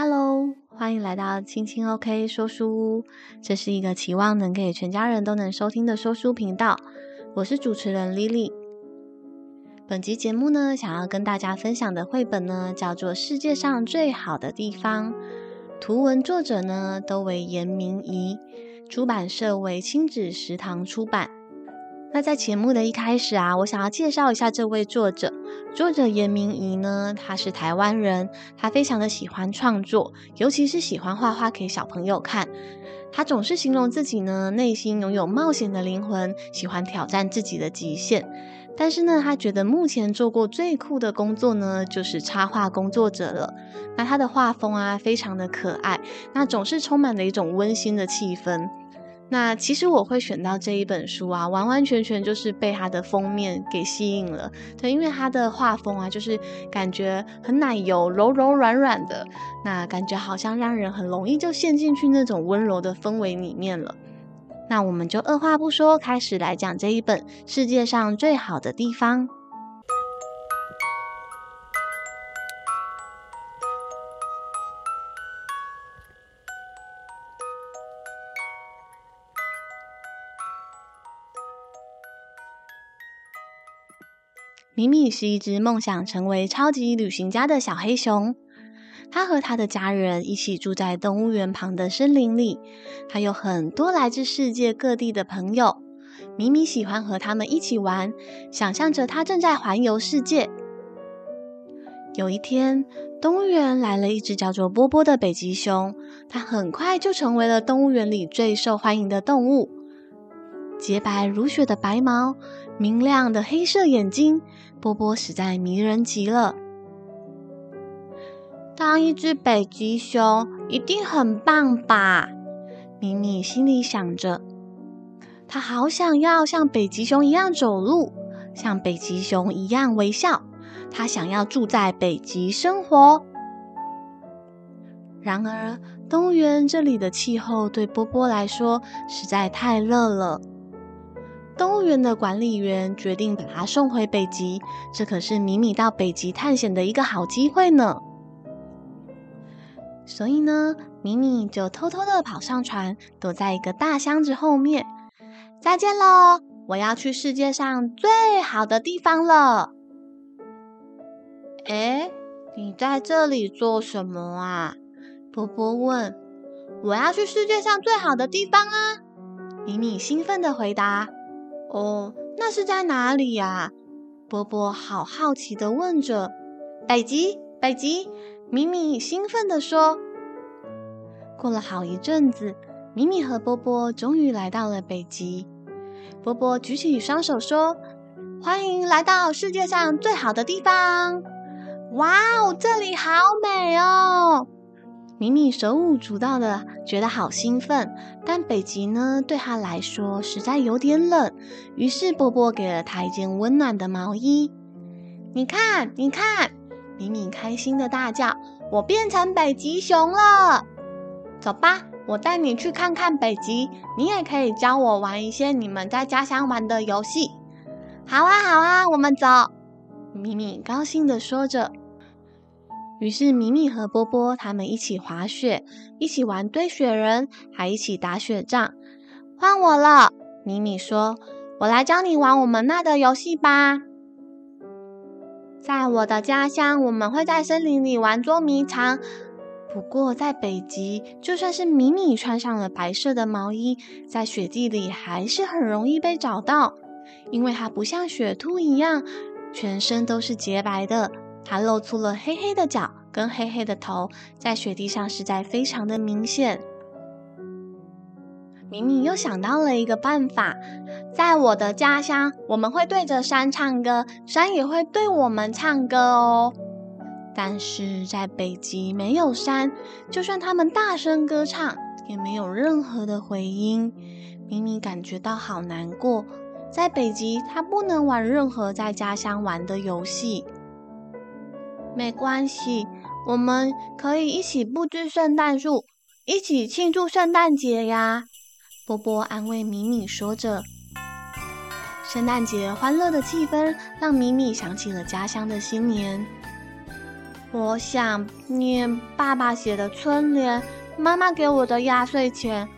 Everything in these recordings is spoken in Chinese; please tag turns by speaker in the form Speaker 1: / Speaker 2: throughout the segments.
Speaker 1: Hello，欢迎来到青青 OK 说书屋。这是一个期望能给全家人都能收听的说书频道。我是主持人 Lily。本集节目呢，想要跟大家分享的绘本呢，叫做《世界上最好的地方》。图文作者呢，都为严明仪，出版社为亲子食堂出版。那在节目的一开始啊，我想要介绍一下这位作者。作者严明仪呢，他是台湾人，他非常的喜欢创作，尤其是喜欢画画给小朋友看。他总是形容自己呢，内心拥有冒险的灵魂，喜欢挑战自己的极限。但是呢，他觉得目前做过最酷的工作呢，就是插画工作者了。那他的画风啊，非常的可爱，那总是充满了一种温馨的气氛。那其实我会选到这一本书啊，完完全全就是被它的封面给吸引了。对，因为它的画风啊，就是感觉很奶油、柔柔软软的，那感觉好像让人很容易就陷进去那种温柔的氛围里面了。那我们就二话不说，开始来讲这一本《世界上最好的地方》。米米是一只梦想成为超级旅行家的小黑熊，他和他的家人一起住在动物园旁的森林里。他有很多来自世界各地的朋友，米米喜欢和他们一起玩，想象着他正在环游世界。有一天，动物园来了一只叫做波波的北极熊，它很快就成为了动物园里最受欢迎的动物。洁白如雪的白毛，明亮的黑色眼睛，波波实在迷人极了。当一只北极熊一定很棒吧？米米心里想着。他好想要像北极熊一样走路，像北极熊一样微笑。他想要住在北极生活。然而，动物园这里的气候对波波来说实在太热了。动物园的管理员决定把它送回北极，这可是米米到北极探险的一个好机会呢。所以呢，米米就偷偷的跑上船，躲在一个大箱子后面。再见喽，我要去世界上最好的地方了。诶，你在这里做什么啊？波波问。我要去世界上最好的地方啊！米米兴奋的回答。哦，那是在哪里呀？波波好好奇地问着。北极，北极，米米兴奋地说。过了好一阵子，米米和波波终于来到了北极。波波举起双手说：“欢迎来到世界上最好的地方！”哇哦，这里好美哦！米米手舞足蹈的，觉得好兴奋。但北极呢，对他来说实在有点冷。于是波波给了他一件温暖的毛衣。你看，你看，米米开心的大叫：“我变成北极熊了！”走吧，我带你去看看北极。你也可以教我玩一些你们在家乡玩的游戏。好啊，好啊，我们走。米米高兴的说着。于是，米米和波波他们一起滑雪，一起玩堆雪人，还一起打雪仗。换我了，米米说：“我来教你玩我们那的游戏吧。”在我的家乡，我们会在森林里玩捉迷藏。不过，在北极，就算是米米穿上了白色的毛衣，在雪地里还是很容易被找到，因为它不像雪兔一样，全身都是洁白的。它露出了黑黑的脚跟黑黑的头，在雪地上实在非常的明显。明明又想到了一个办法，在我的家乡，我们会对着山唱歌，山也会对我们唱歌哦。但是在北极没有山，就算他们大声歌唱，也没有任何的回音。明明感觉到好难过，在北极，他不能玩任何在家乡玩的游戏。没关系，我们可以一起布置圣诞树，一起庆祝圣诞节呀！波波安慰米米说着。圣诞节欢乐的气氛让米米想起了家乡的新年。我想念爸爸写的春联，妈妈给我的压岁钱。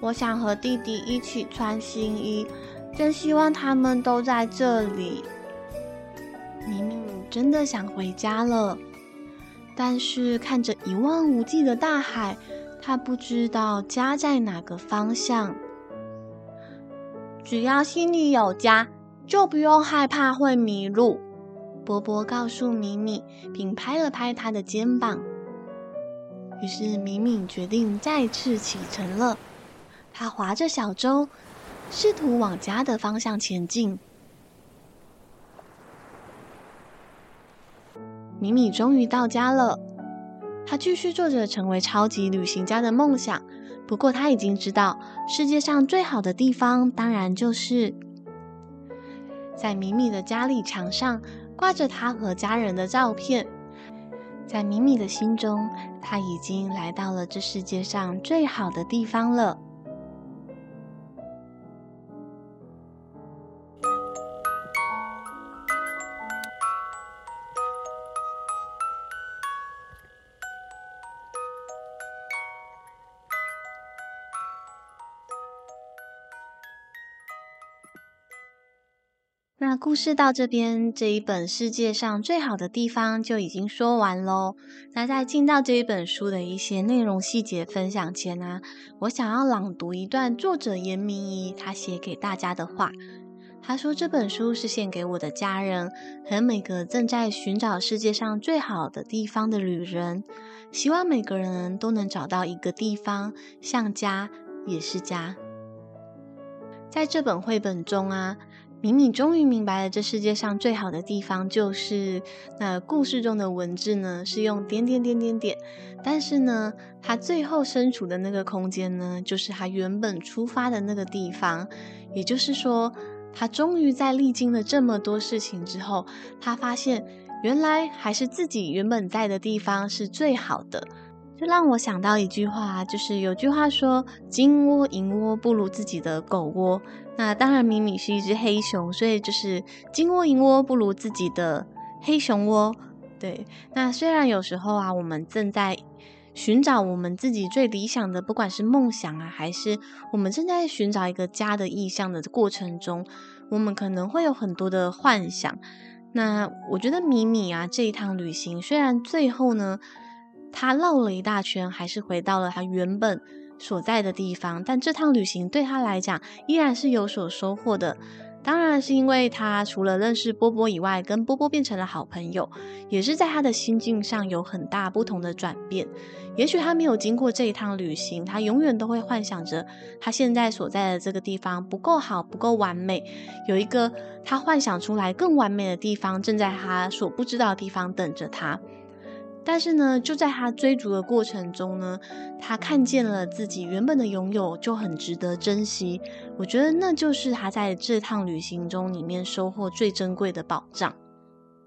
Speaker 1: 我想和弟弟一起穿新衣，真希望他们都在这里。米米真的想回家了，但是看着一望无际的大海，他不知道家在哪个方向。只要心里有家，就不用害怕会迷路。波波告诉米米，并拍了拍他的肩膀。于是米米决定再次启程了。他划着小舟，试图往家的方向前进。米米终于到家了。他继续做着成为超级旅行家的梦想。不过他已经知道，世界上最好的地方，当然就是在米米的家里墙上。挂着他和家人的照片，在米米的心中，他已经来到了这世界上最好的地方了。那故事到这边，这一本世界上最好的地方就已经说完喽。那在进到这一本书的一些内容细节分享前呢、我想要朗读一段作者严明仪他写给大家的话。他说：“这本书是献给我的家人和每个正在寻找世界上最好的地方的旅人，希望每个人都能找到一个地方，像家也是家。”在这本绘本中啊。米米终于明白了，这世界上最好的地方就是那故事中的文字呢，是用点点点点点。但是呢，他最后身处的那个空间呢，就是他原本出发的那个地方。也就是说，他终于在历经了这么多事情之后，他发现原来还是自己原本在的地方是最好的。这让我想到一句话，就是有句话说：“金窝银窝不如自己的狗窝。”那当然，米米是一只黑熊，所以就是金窝银窝不如自己的黑熊窝。对，那虽然有时候啊，我们正在寻找我们自己最理想的，不管是梦想啊，还是我们正在寻找一个家的意向的过程中，我们可能会有很多的幻想。那我觉得米米啊，这一趟旅行，虽然最后呢，他绕了一大圈，还是回到了他原本。所在的地方，但这趟旅行对他来讲依然是有所收获的。当然是因为他除了认识波波以外，跟波波变成了好朋友，也是在他的心境上有很大不同的转变。也许他没有经过这一趟旅行，他永远都会幻想着他现在所在的这个地方不够好，不够完美，有一个他幻想出来更完美的地方正在他所不知道的地方等着他。但是呢，就在他追逐的过程中呢，他看见了自己原本的拥有就很值得珍惜。我觉得那就是他在这趟旅行中里面收获最珍贵的宝藏。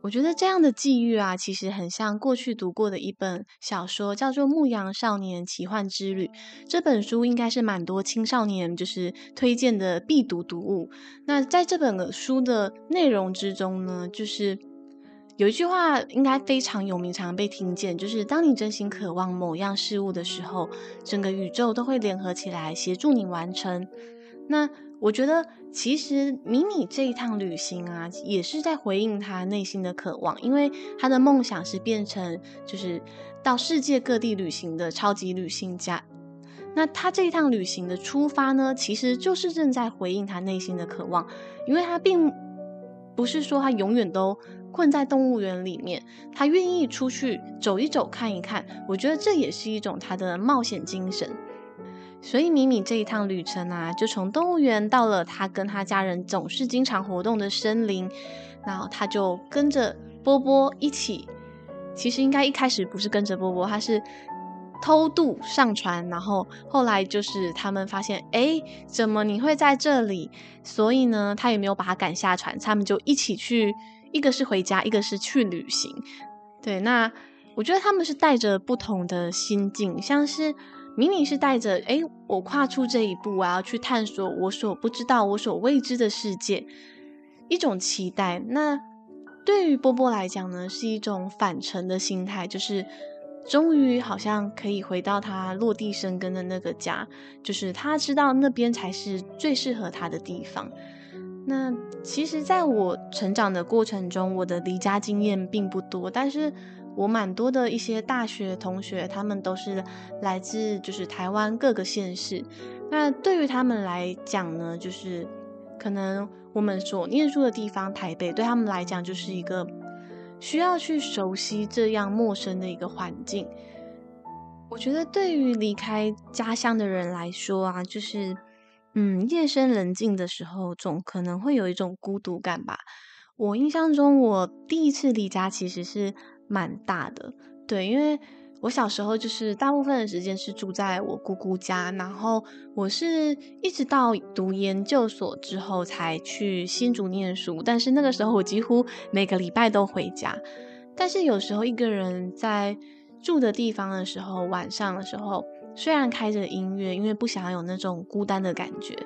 Speaker 1: 我觉得这样的际遇啊，其实很像过去读过的一本小说，叫做《牧羊少年奇幻之旅》。这本书应该是蛮多青少年就是推荐的必读读物。那在这本书的内容之中呢，就是。有一句话应该非常有名，常被听见，就是当你真心渴望某样事物的时候，整个宇宙都会联合起来协助你完成。那我觉得，其实迷你这一趟旅行啊，也是在回应他内心的渴望，因为他的梦想是变成就是到世界各地旅行的超级旅行家。那他这一趟旅行的出发呢，其实就是正在回应他内心的渴望，因为他并不是说他永远都。困在动物园里面，他愿意出去走一走、看一看。我觉得这也是一种他的冒险精神。所以米米这一趟旅程啊，就从动物园到了他跟他家人总是经常活动的森林，然后他就跟着波波一起。其实应该一开始不是跟着波波，他是偷渡上船，然后后来就是他们发现，哎，怎么你会在这里？所以呢，他也没有把他赶下船，他们就一起去。一个是回家，一个是去旅行，对。那我觉得他们是带着不同的心境，像是明明是带着，哎，我跨出这一步，我要去探索我所不知道、我所未知的世界，一种期待。那对于波波来讲呢，是一种返程的心态，就是终于好像可以回到他落地生根的那个家，就是他知道那边才是最适合他的地方。那其实，在我成长的过程中，我的离家经验并不多，但是我蛮多的一些大学同学，他们都是来自就是台湾各个县市。那对于他们来讲呢，就是可能我们所念书的地方台北，对他们来讲就是一个需要去熟悉这样陌生的一个环境。我觉得对于离开家乡的人来说啊，就是。嗯，夜深人静的时候，总可能会有一种孤独感吧。我印象中，我第一次离家其实是蛮大的，对，因为我小时候就是大部分的时间是住在我姑姑家，然后我是一直到读研究所之后才去新竹念书，但是那个时候我几乎每个礼拜都回家，但是有时候一个人在住的地方的时候，晚上的时候。虽然开着音乐，因为不想要有那种孤单的感觉，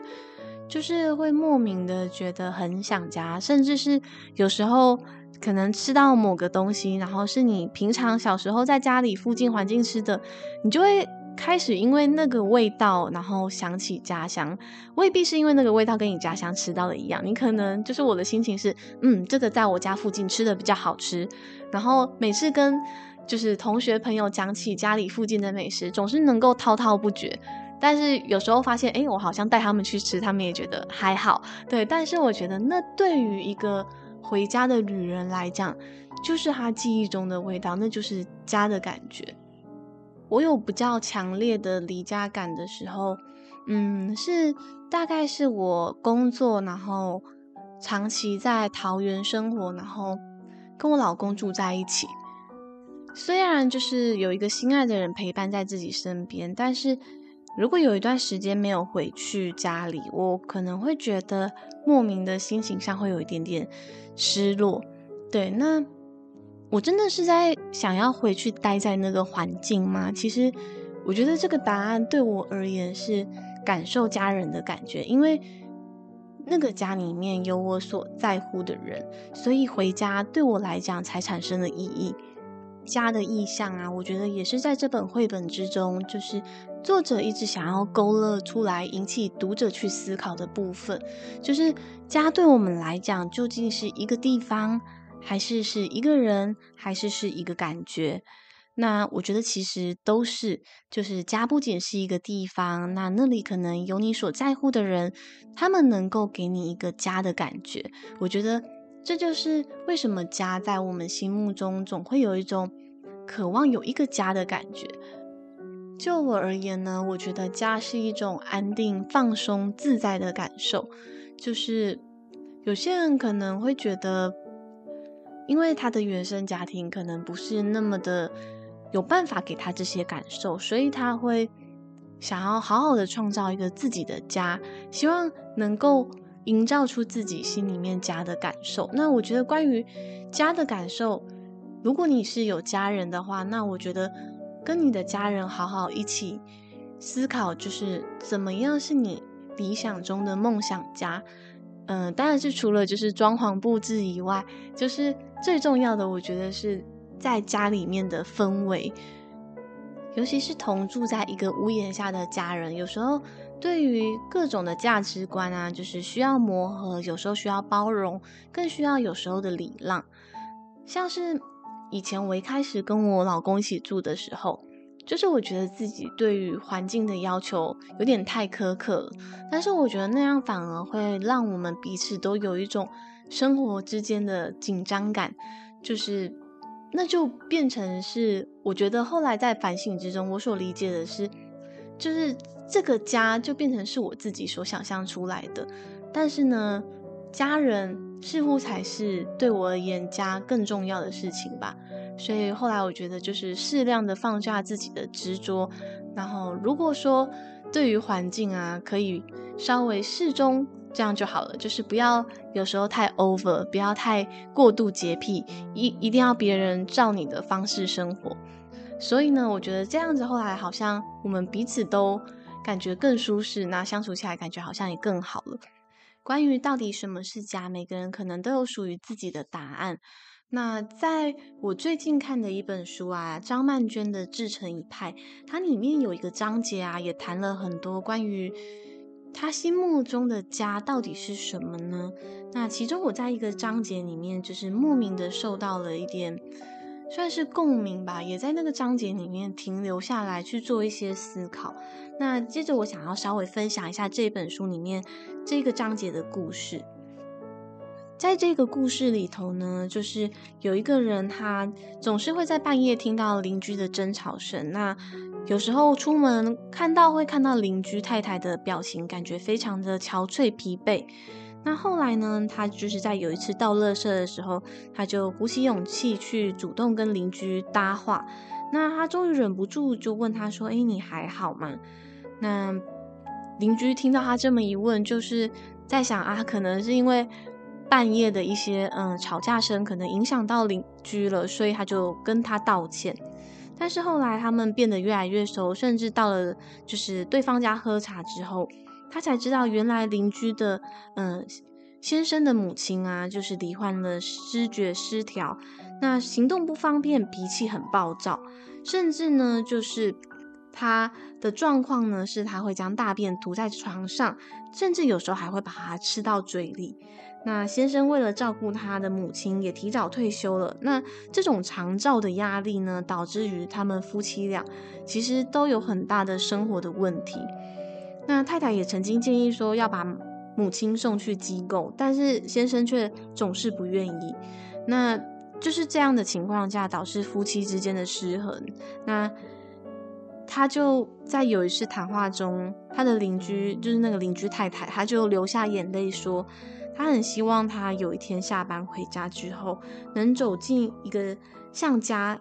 Speaker 1: 就是会莫名的觉得很想家，甚至是有时候可能吃到某个东西，然后是你平常小时候在家里附近环境吃的，你就会开始因为那个味道，然后想起家乡。未必是因为那个味道跟你家乡吃到的一样，你可能就是我的心情是，嗯，这个在我家附近吃的比较好吃，然后每次跟。就是同学朋友讲起家里附近的美食，总是能够滔滔不绝。但是有时候发现，哎，我好像带他们去吃，他们也觉得还好。对，但是我觉得那对于一个回家的旅人来讲，就是他记忆中的味道，那就是家的感觉。我有比较强烈的离家感的时候，嗯，是大概是我工作，然后长期在桃园生活，然后跟我老公住在一起。虽然就是有一个心爱的人陪伴在自己身边，但是如果有一段时间没有回去家里，我可能会觉得莫名的心情上会有一点点失落。对，那我真的是在想要回去待在那个环境吗？其实我觉得这个答案对我而言是感受家人的感觉，因为那个家里面有我所在乎的人，所以回家对我来讲才产生了意义。家的意象啊，我觉得也是在这本绘本之中，就是作者一直想要勾勒出来，引起读者去思考的部分，就是家对我们来讲究竟是一个地方，还是是一个人，还是是一个感觉？那我觉得其实都是，就是家不仅是一个地方，那那里可能有你所在乎的人，他们能够给你一个家的感觉。我觉得。这就是为什么家在我们心目中总会有一种渴望有一个家的感觉。就我而言呢，我觉得家是一种安定、放松、自在的感受。就是有些人可能会觉得，因为他的原生家庭可能不是那么的有办法给他这些感受，所以他会想要好好的创造一个自己的家，希望能够。营造出自己心里面家的感受。那我觉得关于家的感受，如果你是有家人的话，那我觉得跟你的家人好好一起思考，就是怎么样是你理想中的梦想家。嗯、当然是除了就是装潢布置以外，就是最重要的，我觉得是在家里面的氛围，尤其是同住在一个屋檐下的家人，有时候。对于各种的价值观啊，就是需要磨合，有时候需要包容，更需要有时候的礼让。像是以前我一开始跟我老公一起住的时候，就是我觉得自己对于环境的要求有点太苛刻了，但是我觉得那样反而会让我们彼此都有一种生活之间的紧张感，就是那就变成是我觉得后来在反省之中，我所理解的是，就是。这个家就变成是我自己所想象出来的，但是呢，家人似乎才是对我而言家更重要的事情吧。所以后来我觉得，就是适量的放下自己的执着，然后如果说对于环境啊，可以稍微适中，这样就好了。就是不要有时候太 over，不要太过度洁癖，一一定要别人照你的方式生活。所以呢，我觉得这样子后来好像我们彼此都。感觉更舒适，那相处起来感觉好像也更好了。关于到底什么是家，每个人可能都有属于自己的答案。那在我最近看的一本书啊，张曼娟的《自成一派》，它里面有一个章节啊，也谈了很多关于他心目中的家到底是什么呢？那其中我在一个章节里面，就是莫名的受到了一点。算是共鸣吧，也在那个章节里面停留下来去做一些思考。那接着我想要稍微分享一下这本书里面这个章节的故事。在这个故事里头呢，就是有一个人，他总是会在半夜听到邻居的争吵声。那有时候出门看到会看到邻居太太的表情，感觉非常的憔悴疲惫。那后来呢，他就是在有一次倒垃圾的时候，他就鼓起勇气去主动跟邻居搭话。那他终于忍不住就问他说：“哎，你还好吗？”那邻居听到他这么一问，就是在想啊，可能是因为半夜的一些嗯吵架声，可能影响到邻居了，所以他就跟他道歉。但是后来他们变得越来越熟，甚至到了就是对方家喝茶之后。他才知道，原来邻居的嗯、呃、先生的母亲啊，就是罹患了知觉失调，那行动不方便，脾气很暴躁，甚至呢，就是他的状况呢，是他会将大便涂在床上，甚至有时候还会把它吃到嘴里。那先生为了照顾他的母亲，也提早退休了。那这种长照的压力呢，导致于他们夫妻俩其实都有很大的生活的问题。那太太也曾经建议说要把母亲送去机构，但是先生却总是不愿意。那就是这样的情况下，导致夫妻之间的失衡。那他就在有一次谈话中，他的邻居就是那个邻居太太，他就流下眼泪说，他很希望他有一天下班回家之后，能走进一个像家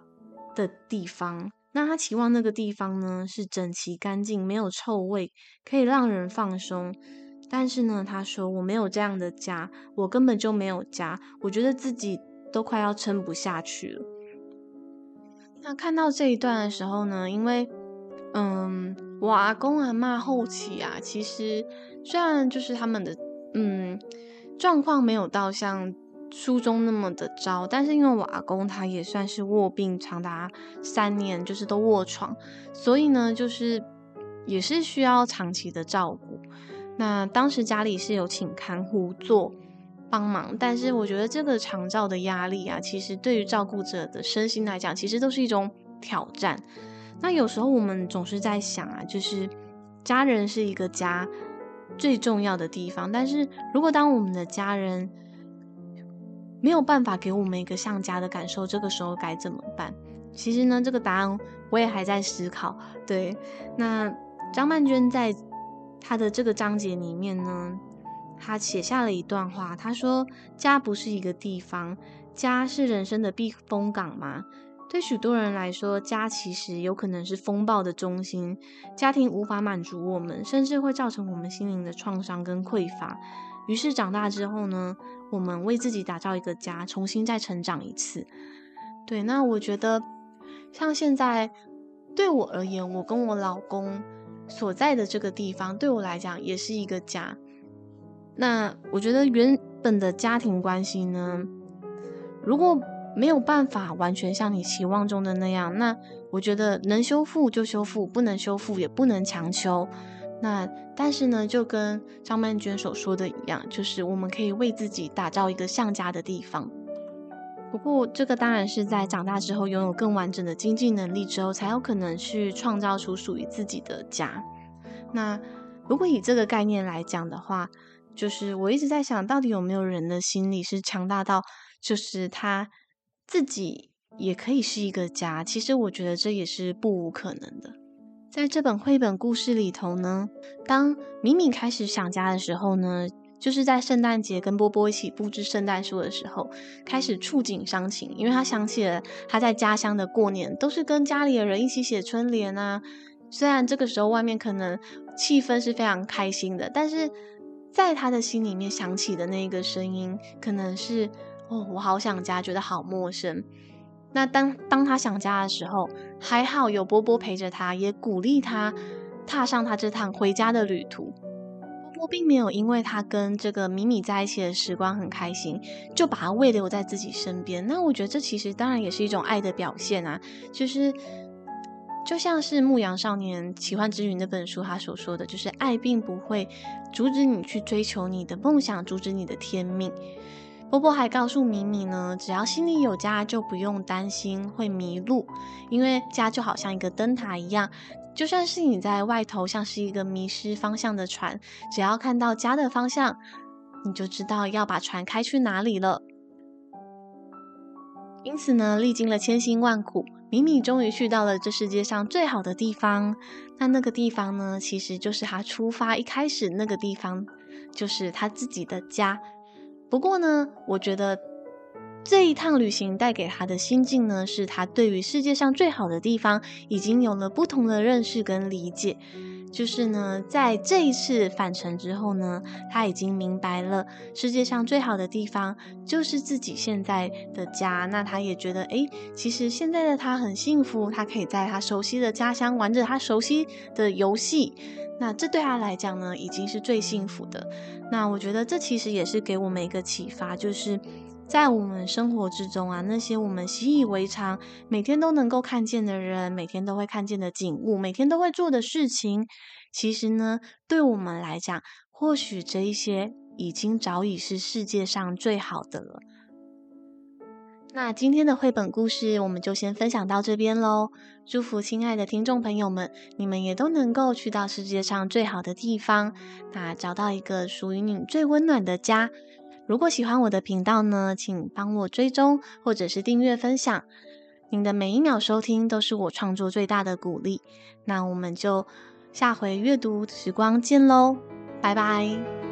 Speaker 1: 的地方。那他期望那个地方呢，是整齐干净，没有臭味，可以让人放松。但是呢，他说我没有这样的家，我根本就没有家，我觉得自己都快要撑不下去了。那看到这一段的时候呢，因为嗯，我阿公阿嬷后期啊，其实虽然就是他们的嗯状况没有到像。初中那么的糟，但是因为我阿公他也算是卧病长达三年，就是都卧床，所以呢，就是也是需要长期的照顾。那当时家里是有请看护做帮忙，但是我觉得这个长照的压力啊，其实对于照顾者的身心来讲，其实都是一种挑战。那有时候我们总是在想啊，就是家人是一个家最重要的地方，但是如果当我们的家人没有办法给我们一个像家的感受，这个时候该怎么办？其实呢，这个答案我也还在思考。对，那张曼娟在她的这个章节里面呢，她写下了一段话，她说：“家不是一个地方，家是人生的避风港吗？对许多人来说，家其实有可能是风暴的中心，家庭无法满足我们，甚至会造成我们心灵的创伤跟匮乏。于是长大之后呢？”我们为自己打造一个家，重新再成长一次。对，那我觉得，像现在对我而言，我跟我老公所在的这个地方，对我来讲也是一个家。那我觉得原本的家庭关系呢，如果没有办法完全像你期望中的那样，那我觉得能修复就修复，不能修复也不能强求。那但是呢，就跟张曼娟所说的一样，就是我们可以为自己打造一个像家的地方。不过，这个当然是在长大之后，拥有更完整的经济能力之后，才有可能去创造出属于自己的家。那如果以这个概念来讲的话，就是我一直在想到底有没有人的心理是强大到，就是他自己也可以是一个家。其实我觉得这也是不无可能的。在这本绘本故事里头呢，当米米开始想家的时候呢，就是在圣诞节跟波波一起布置圣诞树的时候，开始触景伤情，因为他想起了他在家乡的过年，都是跟家里的人一起写春联啊。虽然这个时候外面可能气氛是非常开心的，但是在他的心里面响起的那个声音，可能是哦，我好想家，觉得好陌生。那当当他想家的时候，还好有波波陪着他，也鼓励他踏上他这趟回家的旅途。波波并没有因为他跟这个米米在一起的时光很开心，就把他喂留在自己身边。那我觉得这其实当然也是一种爱的表现啊，就是就像是《牧羊少年奇幻之旅》那本书他所说的，就是爱并不会阻止你去追求你的梦想，阻止你的天命。波波还告诉米米呢，只要心里有家，就不用担心会迷路，因为家就好像一个灯塔一样，就算是你在外头像是一个迷失方向的船，只要看到家的方向，你就知道要把船开去哪里了。因此呢，历经了千辛万苦，米米终于去到了这世界上最好的地方。那那个地方呢，其实就是他出发一开始那个地方，就是他自己的家。不过呢，我觉得这一趟旅行带给他的心境呢，是他对于世界上最好的地方已经有了不同的认识跟理解。就是呢，在这一次返程之后呢，他已经明白了世界上最好的地方就是自己现在的家。那他也觉得，诶，其实现在的他很幸福，他可以在他熟悉的家乡玩着他熟悉的游戏。那这对他来讲呢，已经是最幸福的。那我觉得这其实也是给我们一个启发，就是在我们生活之中啊，那些我们习以为常、每天都能够看见的人，每天都会看见的景物，每天都会做的事情，其实呢，对我们来讲，或许这一些已经早已是世界上最好的了。那今天的绘本故事我们就先分享到这边喽。祝福亲爱的听众朋友们，你们也都能够去到世界上最好的地方，那找到一个属于你最温暖的家。如果喜欢我的频道呢，请帮我追踪或者是订阅分享。您的每一秒收听都是我创作最大的鼓励。那我们就下回阅读时光见喽，拜拜。